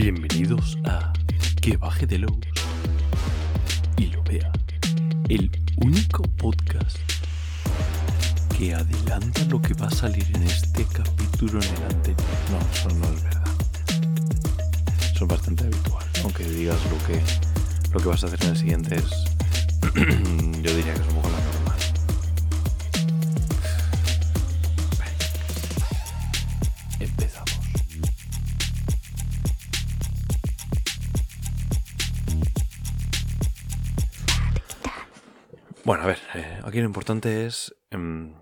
Bienvenidos a Que baje de los y lo vea. El único podcast que adelanta lo que va a salir en este capítulo en el anterior. No, eso no es verdad. Eso es bastante habitual. Aunque digas lo que, lo que vas a hacer en el siguiente es... Yo diría que es un poco la ver, eh, aquí lo importante es em,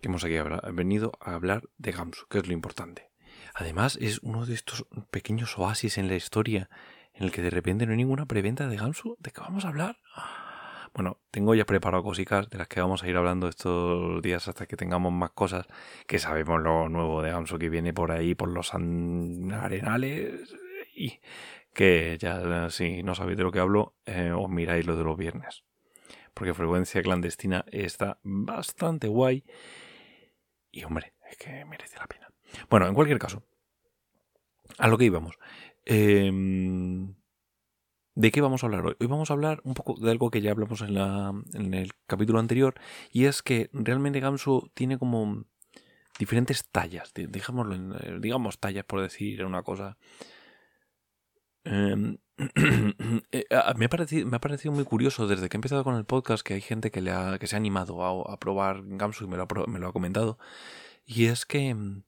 que hemos aquí venido a hablar de Gamsu, que es lo importante. Además, es uno de estos pequeños oasis en la historia en el que de repente no hay ninguna preventa de Gamsu. ¿De qué vamos a hablar? Bueno, tengo ya preparado cositas de las que vamos a ir hablando estos días hasta que tengamos más cosas que sabemos lo nuevo de Gamsu que viene por ahí, por los arenales y que ya si no sabéis de lo que hablo, eh, os miráis lo de los viernes porque frecuencia clandestina está bastante guay. Y hombre, es que merece la pena. Bueno, en cualquier caso, a lo que íbamos. Em, ¿De qué vamos a hablar hoy? Hoy vamos a hablar un poco de algo que ya hablamos en, la, en el capítulo anterior, y es que realmente Gamsu tiene como diferentes tallas, di- digámoslo eh, digamos tallas por decir una cosa. Em, eh, me, ha parecido, me ha parecido muy curioso desde que he empezado con el podcast que hay gente que, le ha, que se ha animado a, probar Gamsu y me lo, ha, comentado. Y es que no-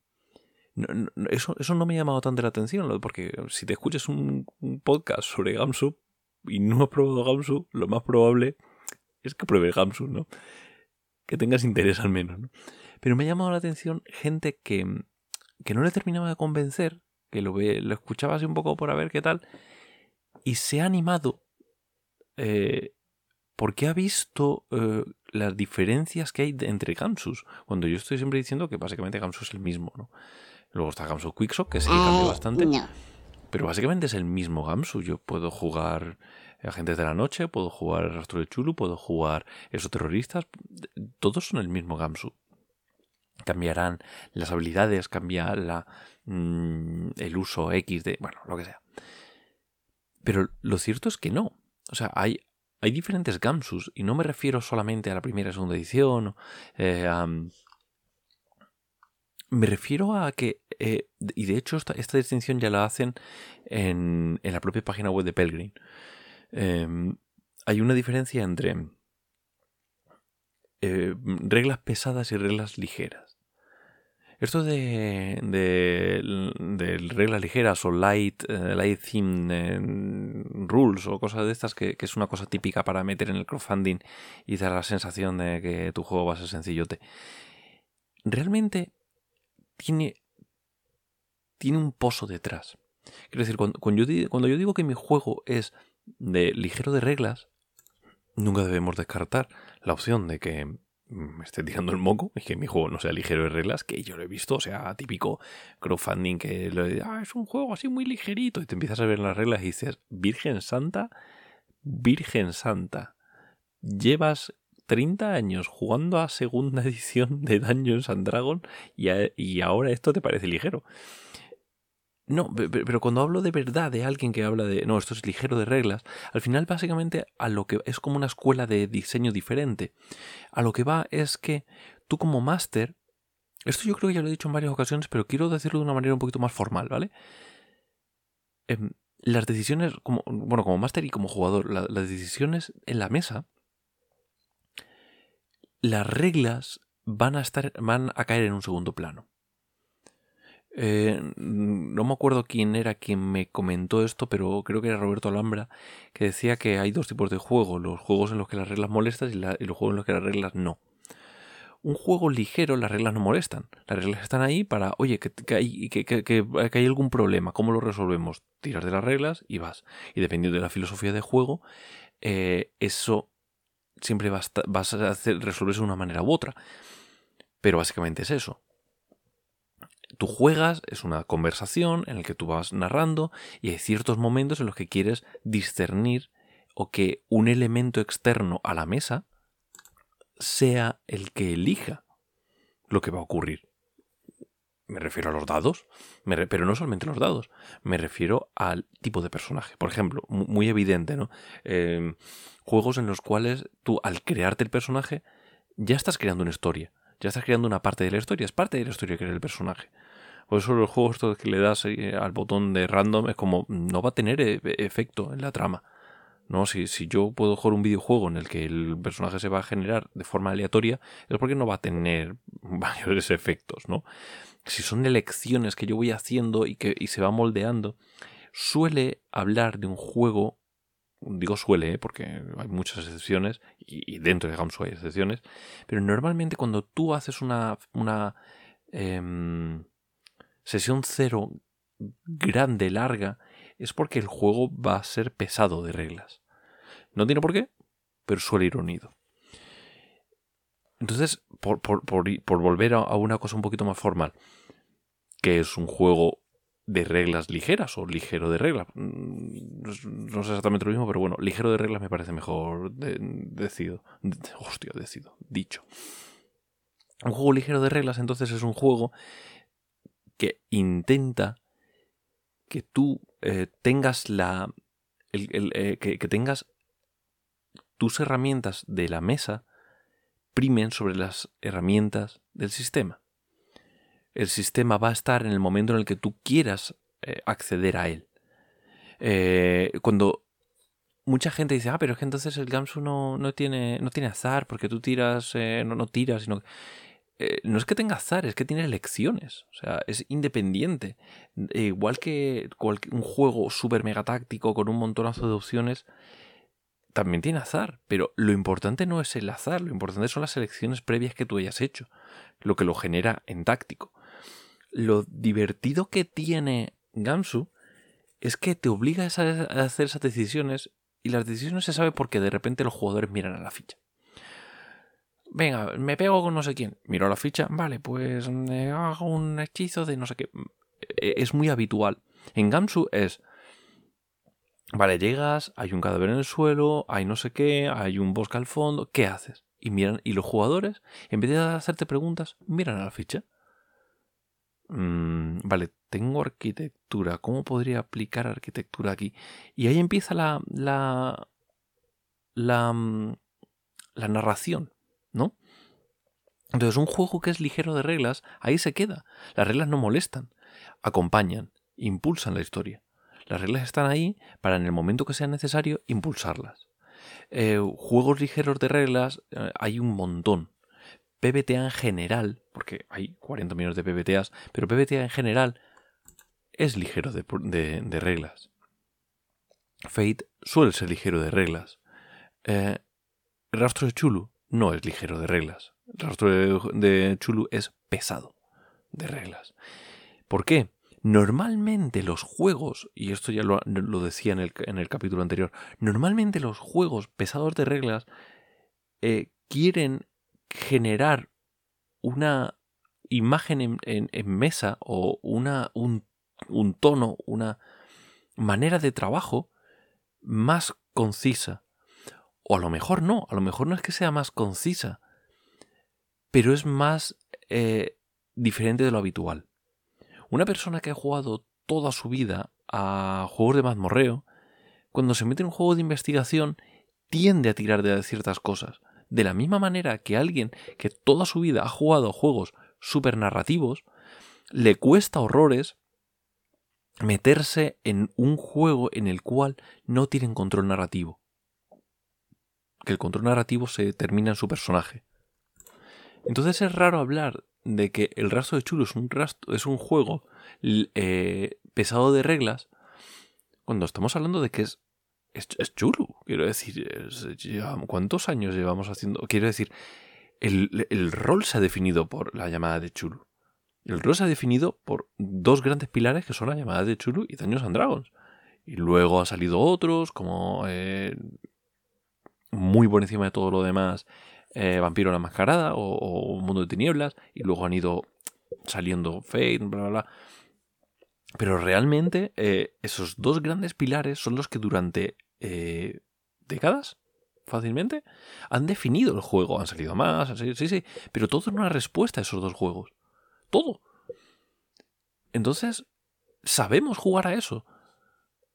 eso, eso no me ha llamado tanto la atención, porque si te escuchas un, podcast sobre Gamsu y no has probado Gamsu, lo más probable es que pruebes Gamsu, ¿no? Que tengas interés al menos, ¿no? Pero me ha llamado la atención gente que, mm, que no le terminaba de convencer, que lo, ve, lo escuchaba así un poco por a ver qué tal, y se ha animado eh, porque ha visto eh, las diferencias que hay entre Gamsus. Cuando yo estoy siempre diciendo que básicamente Gamsu es el mismo, ¿no? Luego está Gamsu Quickshot, que sí que cambió Ay, bastante. no. Pero básicamente es el mismo Gamsu. Yo puedo jugar Agentes de la Noche, puedo jugar Rastro de Chulu, puedo jugar Esos Terroristas. Todos son el mismo Gamsu. Cambiarán las habilidades, cambia la, mm, el uso X de... Bueno, lo que sea. Pero lo cierto es que no. O sea, hay, hay diferentes Gamsus y no me refiero solamente a la primera y segunda edición. eh, me refiero a que, eh, y de hecho esta, esta distinción ya la hacen en, en la propia página web de Pelgrim. Em, hay una diferencia entre eh, reglas pesadas y reglas ligeras. Esto de, de, de reglas ligeras o light, eh, light theme eh, rules o cosas de estas que, que es una cosa típica para meter en el crowdfunding y dar la sensación de que tu juego va a ser sencillote. Realmente tiene, tiene un pozo detrás. Quiero decir, cuando, cuando yo, cuando yo digo que mi juego es de ligero de reglas, nunca debemos descartar la opción de que me esté tirando el moco y que mi juego no sea ligero de reglas, que yo lo he visto, o sea, típico crowdfunding que lo de, ah, es un juego así muy ligerito y te empiezas a ver las reglas y dices, Virgen Santa, Virgen Santa, llevas 30 años jugando a segunda edición de Dungeons and Dragons y, y ahora esto te parece ligero. No, pe- pe- pero cuando hablo de verdad de alguien que habla de, no, esto es ligero de reglas, al final básicamente a lo que es como una escuela de diseño diferente. A lo que va es que tú como máster, esto yo creo que ya lo he dicho en varias ocasiones, pero quiero decirlo de una manera un poquito más formal, ¿vale? Em, las decisiones, como, bueno, como máster y como jugador, la- las decisiones en la mesa, las reglas van a estar, van a caer en un segundo plano. Eh, no me acuerdo quién era quien me comentó esto, pero creo que era Roberto Alhambra, que decía que hay dos tipos de juegos, los juegos en los que las reglas molestan y, los juegos en los que las reglas no. Un juego ligero, las reglas no molestan. Las reglas están ahí para, oye, que, hay, que, hay algún problema, ¿cómo lo resolvemos? Tiras de las reglas y vas. Y dependiendo de la filosofía de juego, eh, eso siempre vas a hacer, resolverse de una manera u otra. Pero básicamente es eso. Tú juegas, es una conversación en la que tú vas narrando y hay ciertos momentos en los que quieres discernir o que un elemento externo a la mesa sea el que elija lo que va a ocurrir. Me refiero a los dados, pero no solamente los dados, me refiero al tipo de personaje. Por ejemplo, muy evidente, ¿no? Em, juegos en los cuales tú, al crearte el personaje, ya estás creando una historia, ya estás creando una parte de la historia, es parte de la historia que es el personaje. Por eso los juegos que le das eh, al botón de random es como no va a tener e, efecto en la trama. ¿no? Si, si, yo puedo jugar un videojuego en el que el personaje se va a generar de forma aleatoria, es porque no va a tener mayores efectos, ¿no? Si son elecciones que yo voy haciendo y que y se va moldeando, suele hablar de un juego, digo suele, ¿eh? porque hay muchas excepciones, y, dentro de Gamsu hay excepciones, pero normalmente cuando tú haces una, una em, sesión cero grande, larga, es porque el juego va a ser pesado de reglas. No tiene por qué, pero suele ir unido. Entonces, por, volver a, una cosa un poquito más formal, que es un juego de reglas ligeras o ligero de reglas. Mm, no es exactamente lo mismo, pero bueno, ligero de reglas me parece mejor decido. hostia, decido, dicho. Un juego ligero de reglas entonces es un juego que intenta que tú eh, tengas la. Eh, que, tengas tus herramientas de la mesa primen sobre las herramientas del sistema. El sistema va a estar en el momento en el que tú quieras eh, acceder a él. cuando mucha gente dice, ah, pero es que entonces el Gamsu no, no, tiene, no tiene azar porque tú tiras, no, no tiras, sino eh, no es que tenga azar, es que tiene elecciones. O sea, es independiente. E igual que un juego súper mega táctico con un montonazo de opciones, también tiene azar. Pero lo importante no es el azar, lo importante son las elecciones previas que tú hayas hecho. Lo que lo genera en táctico. Lo divertido que tiene Gamsu es que te obliga a hacer esas decisiones y las decisiones se sabe porque de repente los jugadores miran a la ficha. Venga, me pego con no sé quién. Miro la ficha, vale, pues hago un hechizo de no sé qué. E-, es muy habitual. En Gamsu es. Vale, llegas, hay un cadáver en el suelo, hay no sé qué, hay un bosque al fondo. ¿Qué haces? Y miran, y los jugadores, en vez de hacerte preguntas, miran a la ficha. Mm, vale, tengo arquitectura. ¿Cómo podría aplicar arquitectura aquí? Y ahí empieza la. la. la, mm, la narración. ¿no? Entonces, un juego que es ligero de reglas, ahí se queda. Las reglas no molestan, acompañan, impulsan la historia. Las reglas están ahí para en el momento que sea necesario impulsarlas. Eh, juegos ligeros de reglas eh, hay un montón. PBTA en general, porque hay 40 millones de PBTAs, pero PBTA en general es ligero de, reglas. Fate suele ser ligero de reglas. Eh, Rastro de Chulu no es ligero de reglas. Rastro de, Chulu es pesado de reglas. ¿Por qué? Normalmente los juegos, y esto ya lo, decía en el, capítulo anterior, normalmente los juegos pesados de reglas eh, quieren generar una imagen en, mesa o una, un, tono, una manera de trabajo más concisa o a lo mejor no, a lo mejor no es que sea más concisa, pero es más eh, diferente de lo habitual. Una persona que ha jugado toda su vida a juegos de mazmorreo, cuando se mete en un juego de investigación, tiende a tirar de ciertas cosas. De la misma manera que alguien que toda su vida ha jugado juegos super narrativos, le cuesta horrores meterse en un juego en el cual no tienen control narrativo que el control narrativo se termina en su personaje. Entonces es raro hablar de que el rastro de Chulo es un, es un juego eh, pesado de reglas cuando estamos hablando de que es, es, chulo. Quiero decir, ¿cuántos años llevamos haciendo? Quiero decir, el, el, rol se ha definido por la llamada de Chulu. El rol se ha definido por dos grandes pilares que son la llamada de Chulu y Daños and Dragons. Y luego han salido otros como eh, muy por encima de todo lo demás eh, Vampiro la Mascarada o, Mundo de Tinieblas y luego han ido saliendo Fate, bla, bla, bla. Pero realmente eh, esos dos grandes pilares son los que durante eh, décadas, fácilmente, han definido el juego. Han salido más, sí, sí, pero todo es una respuesta a esos dos juegos. Todo. Entonces, sabemos jugar a eso.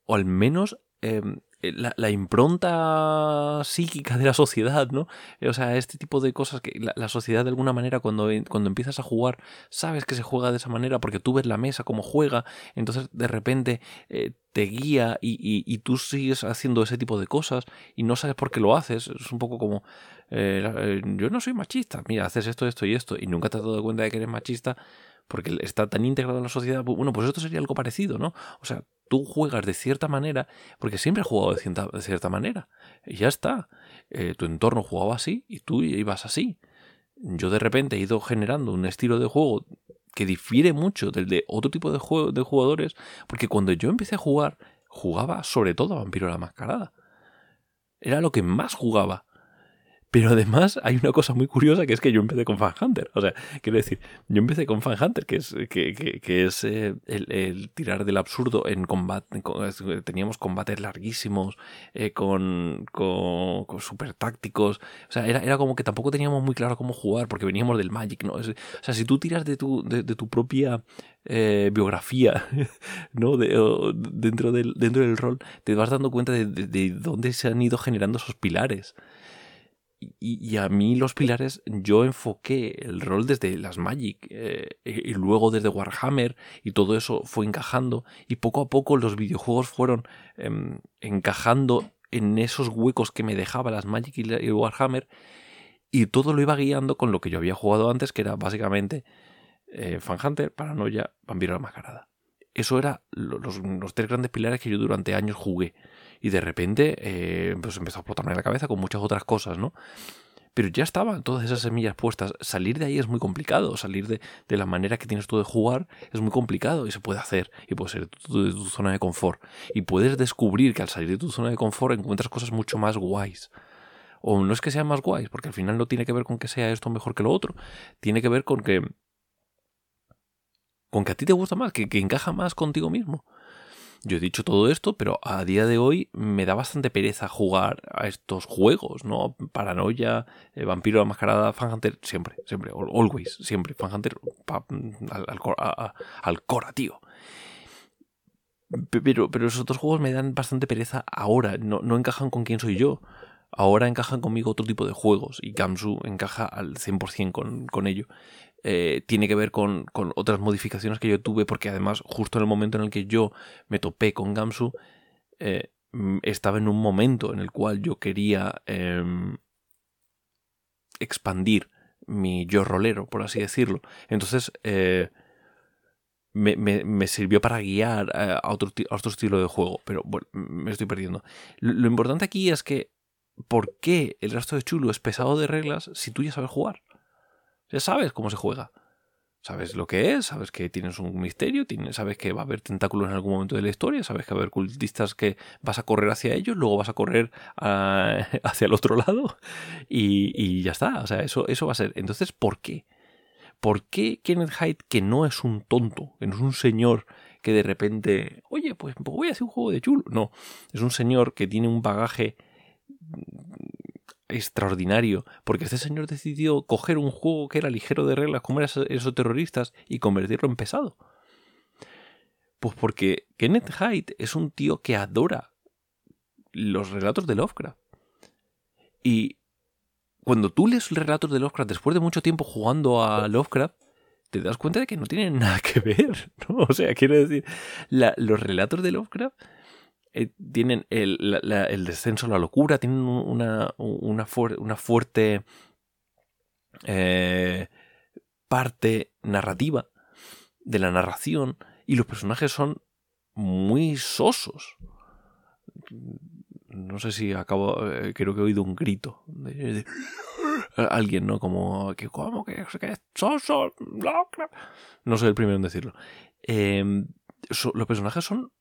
O al menos em, la, impronta psíquica de la sociedad, ¿no? Eh, o sea, este tipo de cosas que la, sociedad de alguna manera cuando, cuando empiezas a jugar sabes que se juega de esa manera porque tú ves la mesa como juega, entonces de repente eh, te guía y, tú sigues haciendo ese tipo de cosas y no sabes por qué lo haces. Es un poco como, yo no soy machista, mira, haces esto, esto y esto y nunca te has dado cuenta de que eres machista porque está tan integrado en la sociedad, bueno, pues esto sería algo parecido, ¿no? O sea, tú juegas de cierta manera, porque siempre has jugado de cierta, de cierta manera, y ya está. Eh, tu entorno jugaba así y tú ibas así. Yo de repente he ido generando un estilo de juego que difiere mucho del de otro tipo de, juego, de jugadores, porque cuando yo empecé a jugar, jugaba sobre todo a Vampiro la Mascarada. Era lo que más jugaba. Pero además hay una cosa muy curiosa que es que yo empecé con Fan Hunter. O sea, quiero decir, yo empecé con Fan Hunter, que es, que, es eh, el, tirar del absurdo en combate. teníamos combates larguísimos, eh, con, con, super tácticos. O sea, era, era como que tampoco teníamos muy claro cómo jugar, porque veníamos del Magic, ¿no? o sea, si tú tiras de tu, de, tu propia eh, biografía, ¿no? dentro, del, dentro del rol, te vas dando cuenta de, de dónde se han ido generando esos pilares y, a mí los pilares yo enfoqué el rol desde las Magic eh, y luego desde Warhammer y todo eso fue encajando y poco a poco los videojuegos fueron em, encajando en esos huecos que me dejaba las Magic y, Warhammer y todo lo iba guiando con lo que yo había jugado antes que era básicamente eh, Fan Hunter, Paranoia, Vampiro la Mascarada. Eso era los, los tres grandes pilares que yo durante años jugué y de repente eh, pues empezó a explotarme la cabeza con muchas otras cosas, ¿no? Pero ya estaban todas esas semillas puestas. Salir de ahí es muy complicado. Salir de, la manera que tienes tú de jugar es muy complicado y se puede hacer. Y puede ser de tu, zona de confort. Y puedes descubrir que al salir de tu zona de confort encuentras cosas mucho más guays. O no es que sean más guays, porque al final no tiene que ver con que sea esto mejor que lo otro. Tiene que ver con que. con que a ti te gusta más, que encaja más contigo mismo. Yo he dicho todo esto, pero a día de hoy me da bastante pereza jugar a estos juegos, ¿no? Paranoia, eh, Vampiro la Mascarada, Fan Hunter, siempre, siempre, always, siempre. Fan Hunter al, al, cora, tío. Pero, pero esos otros juegos me dan bastante pereza ahora, no, no encajan con quién soy yo. Ahora encajan conmigo otro tipo de juegos y Gamsu encaja al 100% con, con ello. Eh, tiene que ver con, otras modificaciones que yo tuve, porque además justo en el momento en el que yo me topé con Gamsu, eh, estaba en un momento en el cual yo quería em, expandir mi yo rolero, por así decirlo. Entonces eh, me, sirvió para guiar a otro, otro, estilo de juego, pero bueno, me estoy perdiendo. lo importante aquí es que, ¿por qué el resto de chulo es pesado de reglas si tú ya sabes jugar? Ya sabes cómo se juega. Sabes lo que es, sabes que tienes un misterio, sabes que va a haber tentáculos en algún momento de la historia, sabes que va a haber cultistas que vas a correr hacia ellos, luego vas a correr hacia el otro lado y, ya está. O sea, eso, eso va a ser. Entonces, ¿por qué? ¿Por qué Kenneth Hyde, que no es un tonto, que no es un señor que de repente, oye, pues voy a hacer un juego de chulo? No, es un señor que tiene un bagaje extraordinario, porque este señor decidió coger un juego que era ligero de reglas, como eran esos terroristas, y convertirlo en pesado. Pues porque Kenneth Hyde es un tío que adora los relatos de Lovecraft. Y cuando tú lees relatos de Lovecraft después de mucho tiempo jugando a Lovecraft, te das cuenta de que no tienen nada que ver. O sea, quiero decir, los relatos de Lovecraft eh, tienen el, descenso a la locura, tienen una, una, fuerte eh, parte narrativa de la narración y los personajes son muy sosos. No sé si acabo, eh, creo que he oído un grito de, alguien, ¿no? Como que, ¿cómo que, que soso? No soy el primero en decirlo. Em, los personajes son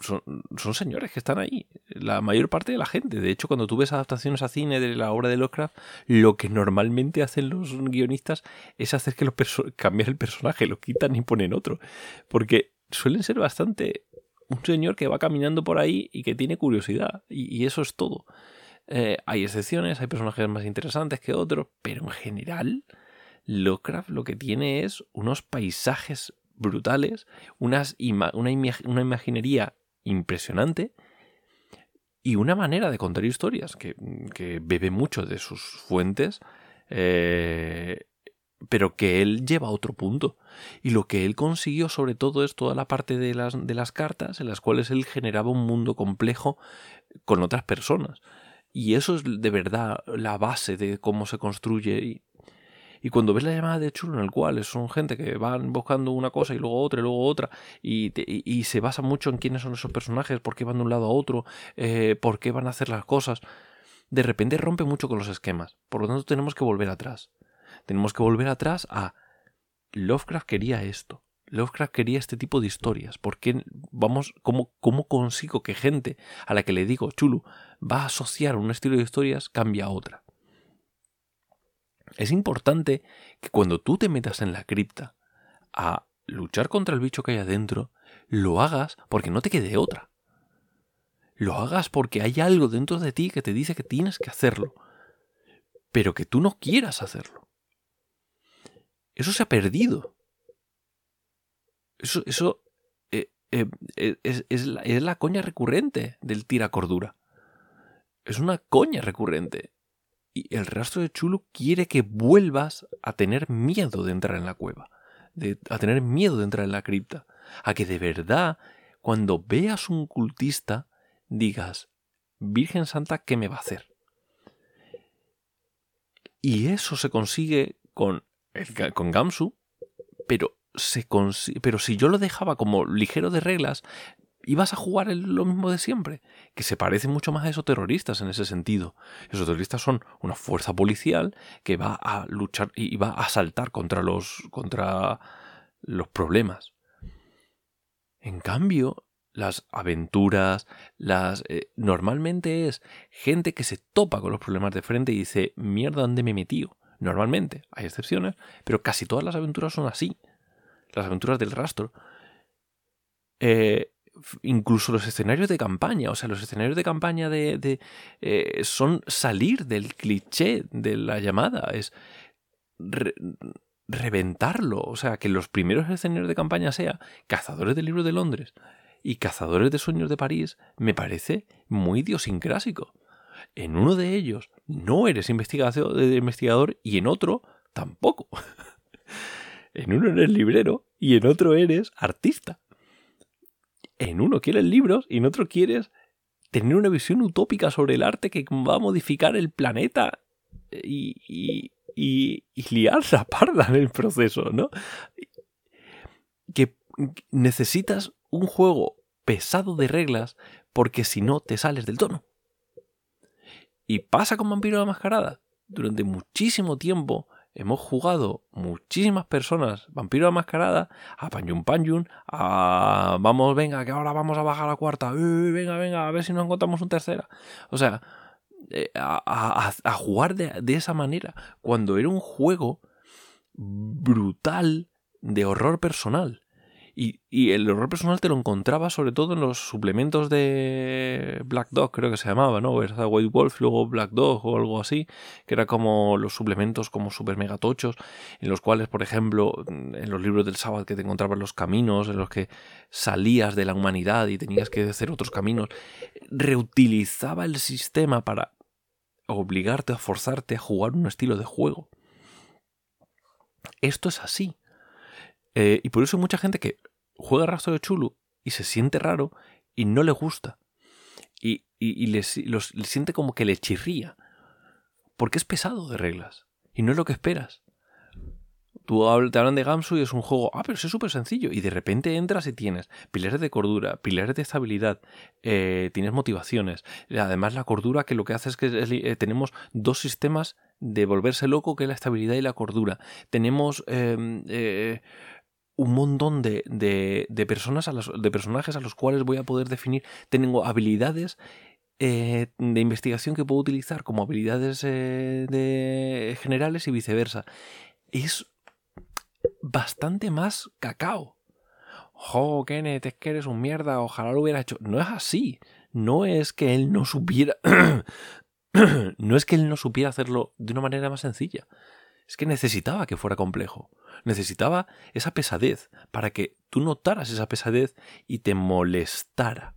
son, señores que están ahí. La mayor parte de la gente. De hecho, cuando tú ves adaptaciones a cine de la obra de Lovecraft, lo que normalmente hacen los guionistas es hacer que los cambiar el personaje, lo quitan y ponen otro. Porque suelen ser bastante un señor que va caminando por ahí y que tiene curiosidad. Y, eso es todo. Eh, hay excepciones, hay personajes más interesantes que otros, pero en general, Lovecraft lo que tiene es unos paisajes brutales, unas una, una imaginería impresionante y una manera de contar historias que, bebe mucho de sus fuentes, eh, pero que él lleva a otro punto. Y lo que él consiguió sobre todo es toda la parte de las, de las cartas en las cuales él generaba un mundo complejo con otras personas. Y eso es de verdad la base de cómo se construye y cuando ves la llamada de chulo en el cual son gente que van buscando una cosa y luego otra y luego otra y, y, se basa mucho en quiénes son esos personajes, por qué van de un lado a otro, eh, por qué van a hacer las cosas, de repente rompe mucho con los esquemas. Por lo tanto tenemos que volver atrás. Tenemos que volver atrás a Lovecraft quería esto. Lovecraft quería este tipo de historias. ¿Por qué vamos, cómo, consigo que gente a la que le digo Chulu va a asociar un estilo de historias cambia a otra? Es importante que cuando tú te metas en la cripta a luchar contra el bicho que hay adentro, lo hagas porque no te quede otra. Lo hagas porque hay algo dentro de ti que te dice que tienes que hacerlo, pero que tú no quieras hacerlo. Eso se ha perdido. Eso, eso eh, eh, eh, es, la, es la coña recurrente del tira cordura. Es una coña recurrente. Y el rastro de Chulu quiere que vuelvas a tener miedo de entrar en la cueva, a tener miedo de entrar en la cripta, a que de verdad, cuando veas un cultista, digas, Virgen Santa, ¿qué me va a hacer? Y eso se consigue con, con Gamsu, pero, se pero si yo lo dejaba como ligero de reglas, y vas a jugar lo mismo de siempre, que se parece mucho más a esos terroristas en ese sentido. Esos terroristas son una fuerza policial que va a luchar y va a saltar contra los, contra los problemas. En cambio, las aventuras, las eh, normalmente es gente que se topa con los problemas de frente y dice, mierda, ¿dónde me he? Normalmente, hay excepciones, pero casi todas las aventuras son así. Las aventuras del rastro. Eh, incluso los escenarios de campaña, o sea, los escenarios de campaña de, eh, son salir del cliché de la llamada, es reventarlo, o sea, que los primeros escenarios de campaña sea Cazadores del Libro de Londres y Cazadores de Sueños de París, me parece muy idiosincrásico. En uno de ellos no eres investigador y en otro tampoco. en uno eres librero y en otro eres artista en uno quieres libros y en otro quieres tener una visión utópica sobre el arte que va a modificar el planeta y, y, y, liar la parda en el proceso, ¿no? Que necesitas un juego pesado de reglas porque si no te sales del tono. Y pasa con Vampiro la Mascarada. Durante muchísimo tiempo hemos jugado muchísimas personas Vampiro la Mascarada, a Panjun Panjun, a vamos, venga, que ahora vamos a bajar a la cuarta, venga, venga, a ver si nos encontramos un tercera. O sea, eh, a, jugar de, esa manera, cuando era un juego brutal de horror personal. Y, el horror personal te lo encontraba sobre todo en los suplementos de Black Dog, creo que se llamaba, ¿no? Era White Wolf, luego Black Dog o algo así, que era como los suplementos como super megatochos, en los cuales, por ejemplo, en los libros del sábado que te encontrabas los caminos, en los que salías de la humanidad y tenías que hacer otros caminos, reutilizaba el sistema para obligarte a forzarte a jugar un estilo de juego. Esto es así. Eh, y por eso mucha gente que juega rastro de Chulu y se siente raro y no le gusta. Y, y, le, siente como que le chirría. Porque es pesado de reglas. Y no es lo que esperas. Tú te hablan de Gamsu y es un juego, ah, pero es súper sencillo. Y de repente entras y tienes pilares de cordura, pilares de estabilidad, eh, tienes motivaciones. Además, la cordura que lo que hace es que eh, tenemos dos sistemas de volverse loco, que es la estabilidad y la cordura. Tenemos em, eh, un montón de, de, personas a de personajes a los cuales voy a poder definir. Tengo habilidades eh, de investigación que puedo utilizar como habilidades eh, de generales y viceversa. Es bastante más cacao. Jo, Kenneth, es que eres un mierda, ojalá lo hubiera hecho. No es así. No es que él no supiera. no es que él no supiera hacerlo de una manera más sencilla Es que necesitaba que fuera complejo. Necesitaba esa pesadez para que tú notaras esa pesadez y te molestara.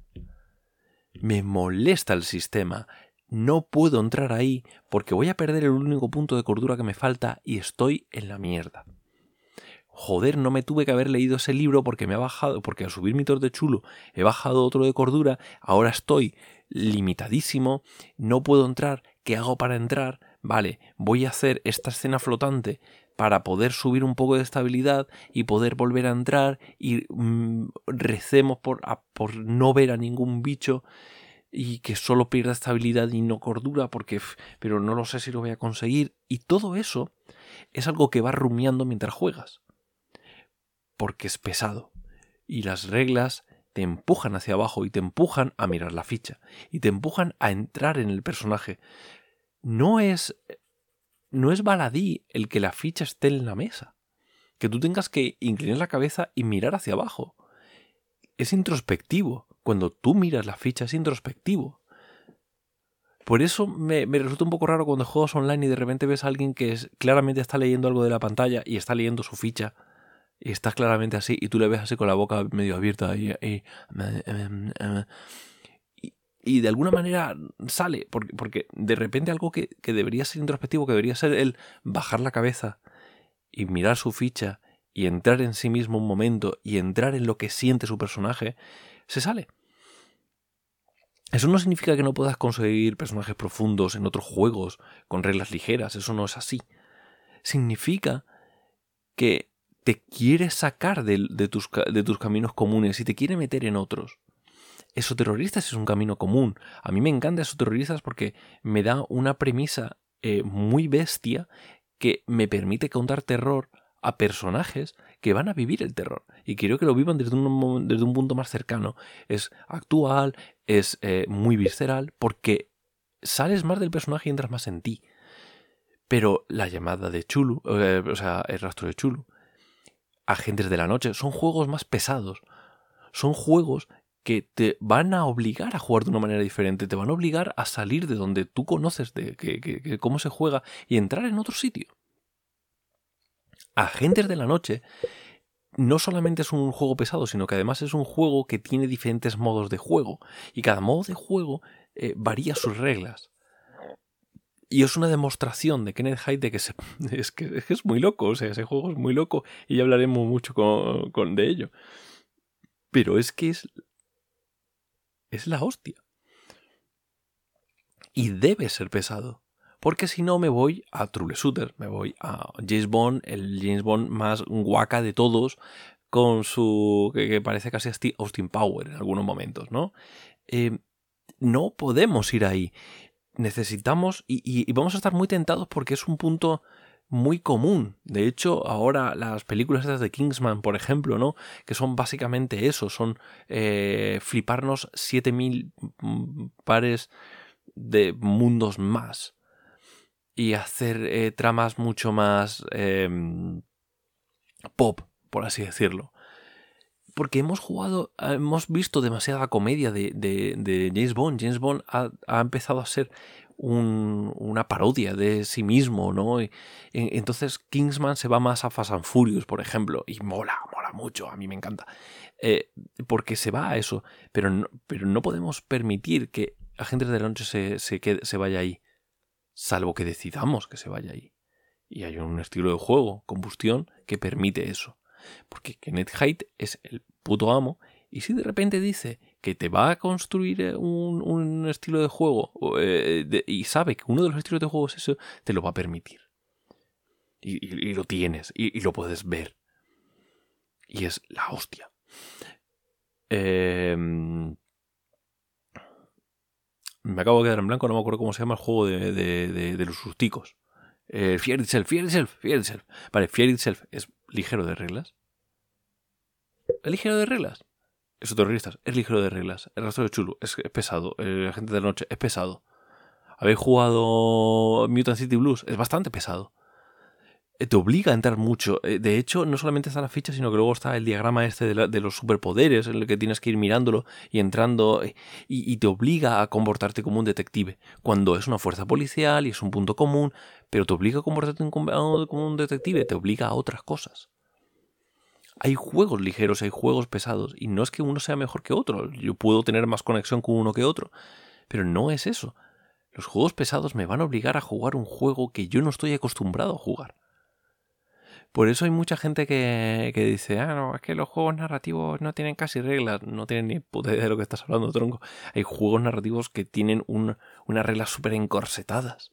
Me molesta el sistema. No puedo entrar ahí porque voy a perder el único punto de cordura que me falta y estoy en la mierda. Joder, no me tuve que haber leído ese libro porque me ha bajado, porque al subir mi tor de chulo he bajado otro de cordura, ahora estoy limitadísimo, no puedo entrar, ¿qué hago para entrar? Vale, voy a hacer esta escena flotante para poder subir un poco de estabilidad y poder volver a entrar y mm, recemos por, por no ver a ningún bicho y que solo pierda estabilidad y no cordura porque pero no lo sé si lo voy a conseguir. Y todo eso es algo que va rumiando mientras juegas porque es pesado y las reglas te empujan hacia abajo y te empujan a mirar la ficha y te empujan a entrar en el personaje no es no es baladí el que la ficha esté en la mesa. Que tú tengas que inclinar la cabeza y mirar hacia abajo. Es introspectivo. Cuando tú miras la ficha es introspectivo. Por eso me, resulta un poco raro cuando juegas online y de repente ves a alguien que es, claramente está leyendo algo de la pantalla y está leyendo su ficha. Y estás claramente así y tú le ves así con la boca medio abierta y de alguna manera sale, porque, porque de repente algo que, debería ser introspectivo, que debería ser el bajar la cabeza y mirar su ficha y entrar en sí mismo un momento y entrar en lo que siente su personaje, se sale. Eso no significa que no puedas conseguir personajes profundos en otros juegos con reglas ligeras, eso no es así. Significa que te quiere sacar de, tus, de tus caminos comunes y te quiere meter en otros. Esoterroristas es un camino común. A mí me encanta Esoterroristas porque me da una premisa eh, muy bestia que me permite contar terror a personajes que van a vivir el terror. Y quiero que lo vivan desde un, desde un punto más cercano. Es actual, es eh, muy visceral, porque sales más del personaje y entras más en ti. Pero la llamada de Chulu, eh, o sea, el rastro de Chulu, Agentes de la Noche, son juegos más pesados. Son juegos que te van a obligar a jugar de una manera diferente, te van a obligar a salir de donde tú conoces de que, cómo se juega y entrar en otro sitio. Agentes de la Noche no solamente es un juego pesado, sino que además es un juego que tiene diferentes modos de juego y cada modo de juego eh, varía sus reglas. Y es una demostración de Kenneth Hyde de que, es, que, es muy loco, o sea, ese juego es muy loco y ya hablaremos mucho con, de ello. Pero es que es es la hostia. Y debe ser pesado. Porque si no me voy a True Shooter, me voy a James Bond, el James Bond más guaca de todos, con su. que, parece casi Austin Power en algunos momentos, ¿no? Eh, no podemos ir ahí. Necesitamos. y, vamos a estar muy tentados porque es un punto muy común. De hecho, ahora las películas de Kingsman, por ejemplo, ¿no? Que son básicamente eso, son eh, fliparnos 7000 pares de mundos más. Y hacer eh, tramas mucho más em, pop, por así decirlo. Porque hemos jugado, hemos visto demasiada comedia de, de, James Bond. James Bond ha, ha empezado a ser una parodia de sí mismo, ¿no? Y, entonces Kingsman se va más a Fast and Furious, por ejemplo, y mola, mola mucho, a mí me encanta, eh, porque se va a eso, pero no, pero no podemos permitir que Agentes de la Noche se, se, se vaya ahí, salvo que decidamos que se vaya ahí. Y hay un estilo de juego, combustión, que permite eso. Porque Kenneth Hyde es el puto amo, y si de repente dice que te va a construir eh, un, estilo de juego eh, y sabe que uno de los estilos de juego es eso, te lo va a permitir. Y, lo tienes, y, lo puedes ver. Y es la hostia. Em, me acabo de quedar en blanco, no me acuerdo cómo se llama el juego de, los susticos. Eh, Fear Itself, Fear Itself, Fear Itself. Vale, Fear Itself es ligero de reglas. ¿Es ligero de reglas? Terroristas, es ligero de reglas. El rastro de Chulu es, pesado. El agente de la noche es pesado. Habéis jugado Mutant City Blues, es bastante pesado. Eh, te obliga a entrar mucho. Eh, de hecho, no solamente está la ficha, sino que luego está el diagrama este de, los superpoderes, en el que tienes que ir mirándolo y entrando, eh, y, te obliga a comportarte como un detective, cuando es una fuerza policial y es un punto común, pero te obliga a comportarte como un detective, te obliga a otras cosas. Hay juegos ligeros, hay juegos pesados, y no es que uno sea mejor que otro, yo puedo tener más conexión con uno que otro, pero no es eso. Los juegos pesados me van a obligar a jugar un juego que yo no estoy acostumbrado a jugar. Por eso hay mucha gente que, dice, ah, no, es que los juegos narrativos no tienen casi reglas, no tienen ni puta idea de lo que estás hablando, tronco. Hay juegos narrativos que tienen unas reglas súper encorsetadas.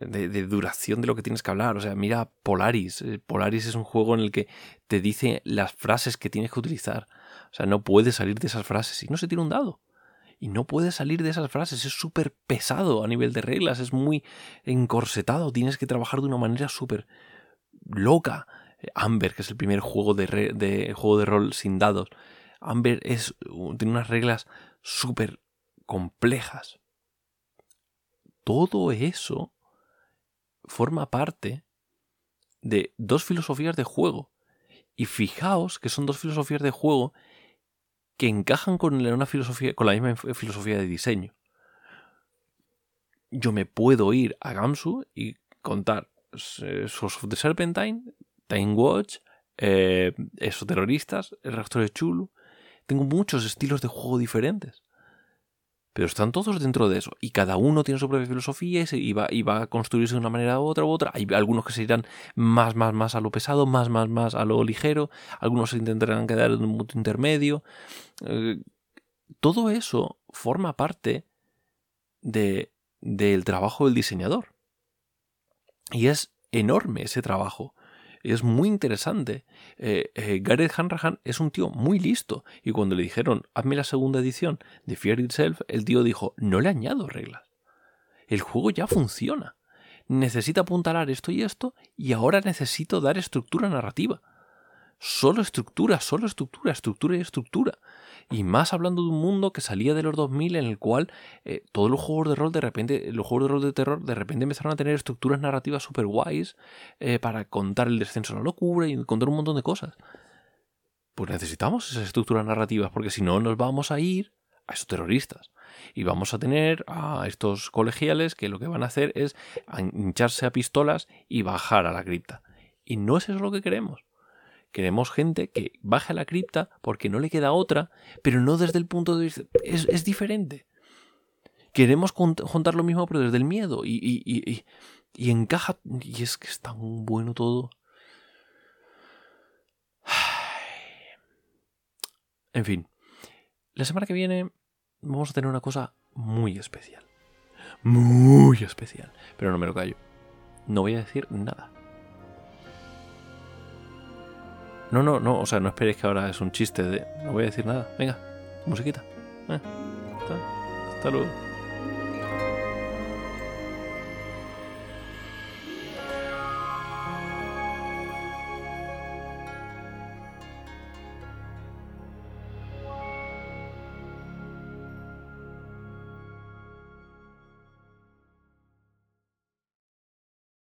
De, de, duración de lo que tienes que hablar. O sea, mira Polaris. Eh, Polaris es un juego en el que te dice las frases que tienes que utilizar. O sea, no puedes salir de esas frases y no se tira un dado. Y no puedes salir de esas frases. Es súper pesado a nivel de reglas. Es muy encorsetado. Tienes que trabajar de una manera súper loca. Amber, que es el primer juego de, juego de rol sin dados. Amber es, tiene unas reglas súper complejas. Todo eso forma parte de dos filosofías de juego. Y fijaos que son dos filosofías de juego que encajan con, una filosofía, con la misma filosofía de diseño. Yo me puedo ir a Gamsu y contar Source of the Serpentine, Time Watch, eh, esos terroristas, el reactor de Chulu. Tengo muchos estilos de juego diferentes. Pero están todos dentro de eso. Y cada uno tiene su propia filosofía y, va, a construirse de una manera u otra u otra. Hay algunos que se irán más, más, más a lo pesado, más, más, más a lo ligero. Algunos se intentarán quedar en un punto intermedio. Eh, todo eso forma parte de, del trabajo del diseñador. Y es enorme ese trabajo. Es muy interesante. Eh, eh, Gareth Hanrahan es un tío muy listo. Y cuando le dijeron, hazme la segunda edición de Fear Itself, el tío dijo, no le añado reglas. El juego ya funciona. Necesita apuntalar esto y esto, y ahora necesito dar estructura narrativa. Solo estructura, solo estructura, estructura y estructura. Y más hablando de un mundo que salía de los 2000 en el cual eh, todos los juegos de rol de repente, los juegos de rol de terror de repente empezaron a tener estructuras narrativas super guays eh, para contar el descenso a la locura y contar un montón de cosas. Pues necesitamos esas estructuras narrativas porque si no nos vamos a ir a esos terroristas. Y vamos a tener a estos colegiales que lo que van a hacer es hincharse a pistolas y bajar a la cripta. Y no es eso lo que queremos. Queremos gente que baje a la cripta porque no le queda otra, pero no desde el punto de vista... Es, diferente. Queremos contar lo mismo, pero desde el miedo. Y, y, y, encaja... Y es que es tan bueno todo. En fin. La semana que viene vamos a tener una cosa muy especial. Muy especial. Pero no me lo callo. No voy a decir nada. No, no, no, o sea, no esperéis que ahora es un chiste de... No voy a decir nada. Venga, musiquita. Eh, hasta luego.